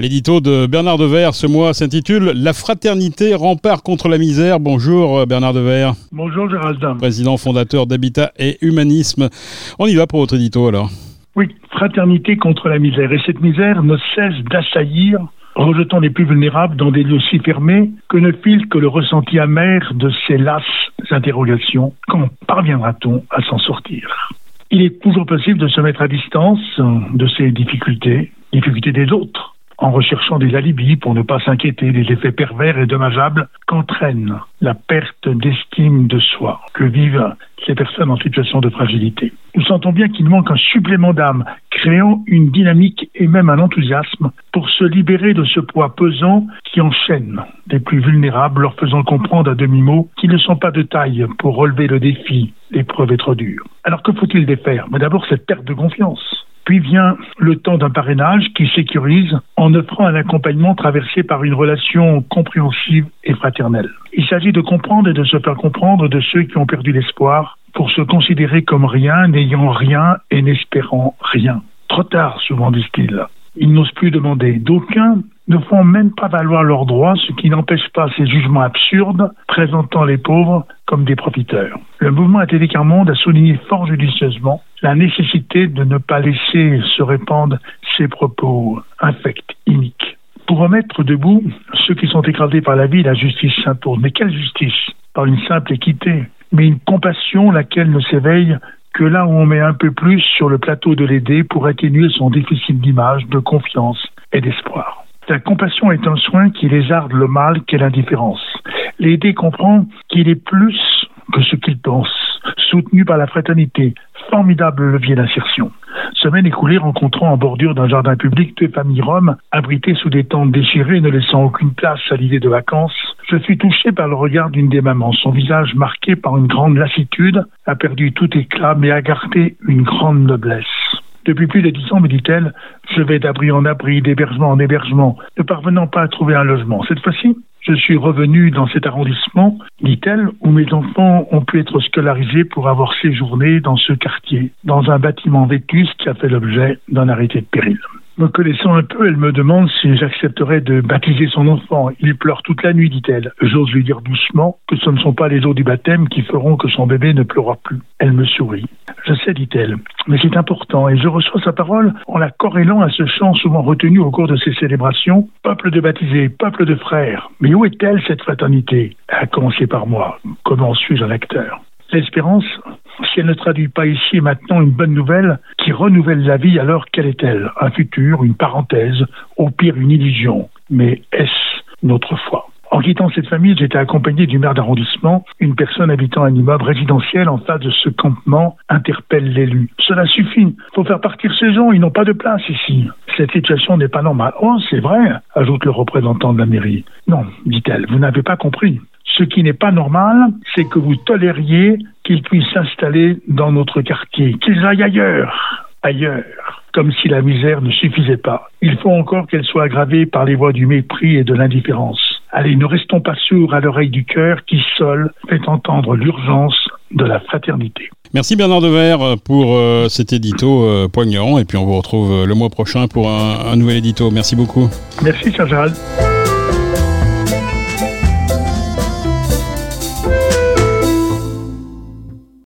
L'édito de Bernard Devers ce mois s'intitule La fraternité rempart contre la misère. Bonjour Bernard Devers. Bonjour Gérald. Président fondateur d'Habitat et Humanisme. On y va pour votre édito alors. Oui, fraternité contre la misère. Et cette misère ne cesse d'assaillir rejetant les plus vulnérables dans des lieux si fermés que ne file que le ressenti amer de ces lasses interrogations. Quand parviendra-t-on à s'en sortir? Il est toujours possible de se mettre à distance de ces difficultés, difficultés des autres, en recherchant des alibis pour ne pas s'inquiéter des effets pervers et dommageables qu'entraîne la perte d'estime de soi que vivent ces personnes en situation de fragilité. Nous sentons bien qu'il manque un supplément d'âme, créant une dynamique et même un enthousiasme pour se libérer de ce poids pesant qui enchaîne les plus vulnérables, leur faisant comprendre à demi-mot qu'ils ne sont pas de taille pour relever le défi. L'épreuve est trop dure. Alors que faut-il défaire? Mais d'abord cette perte de confiance puis vient le temps d'un parrainage qui sécurise en offrant un accompagnement traversé par une relation compréhensive et fraternelle. Il s'agit de comprendre et de se faire comprendre de ceux qui ont perdu l'espoir pour se considérer comme rien, n'ayant rien et n'espérant rien. Trop tard, souvent disent-ils. Ils n'osent plus demander. D'aucuns ne font même pas valoir leurs droits, ce qui n'empêche pas ces jugements absurdes présentant les pauvres comme des profiteurs. Le mouvement Athélique Monde a souligné fort judicieusement la nécessité de ne pas laisser se répandre ces propos infects, iniques. Pour remettre debout ceux qui sont écrasés par la vie, la justice s'impose. Mais quelle justice? Par une simple équité, mais une compassion laquelle ne s'éveille que là où on met un peu plus sur le plateau de l'aider pour atténuer son déficit d'image, de confiance et d'espoir. La compassion est un soin qui lézarde le mal qu'est l'indifférence. L'aider comprend qu'il est plus que ce qu'il pense, soutenu par la fraternité, formidable levier d'insertion. Semaine écoulée rencontrant en bordure d'un jardin public deux familles roms abritées sous des tentes déchirées ne laissant aucune place à l'idée de vacances, je suis touché par le regard d'une des mamans. Son visage marqué par une grande lassitude a perdu tout éclat mais a gardé une grande noblesse. Depuis plus de dix ans, me dit-elle, je vais d'abri en abri, d'hébergement en hébergement, ne parvenant pas à trouver un logement. Cette fois-ci, je suis revenu dans cet arrondissement, dit-elle, où mes enfants ont pu être scolarisés pour avoir séjourné dans ce quartier, dans un bâtiment vétus qui a fait l'objet d'un arrêté de péril. Me connaissant un peu, elle me demande si j'accepterais de baptiser son enfant. Il pleure toute la nuit, dit-elle. J'ose lui dire doucement que ce ne sont pas les eaux du baptême qui feront que son bébé ne pleurera plus. Elle me sourit. Je sais, dit-elle, mais c'est important et je reçois sa parole en la corrélant à ce chant souvent retenu au cours de ces célébrations. Peuple de baptisés, peuple de frères. Mais où est-elle cette fraternité? À commencer par moi. Comment suis-je un acteur? L'espérance, si elle ne traduit pas ici et maintenant une bonne nouvelle qui renouvelle la vie, alors quelle est-elle Un futur, une parenthèse, au pire une illusion. Mais est-ce notre foi? En quittant cette famille, j'étais accompagné du maire d'arrondissement. Une personne habitant un immeuble résidentiel en face de ce campement interpelle l'élu. Cela suffit. Faut faire partir ces gens. Ils n'ont pas de place ici. Cette situation n'est pas normale. Oh, c'est vrai, ajoute le représentant de la mairie. Non, dit-elle, vous n'avez pas compris. Ce qui n'est pas normal, c'est que vous tolériez qu'ils puissent s'installer dans notre quartier, qu'ils aillent ailleurs, ailleurs, comme si la misère ne suffisait pas. Il faut encore qu'elle soit aggravée par les voix du mépris et de l'indifférence. Allez, ne restons pas sourds à l'oreille du cœur qui seul fait entendre l'urgence de la fraternité. Merci Bernard Devers pour euh, cet édito euh, poignant et puis on vous retrouve le mois prochain pour un, un nouvel édito. Merci beaucoup. Merci Charles.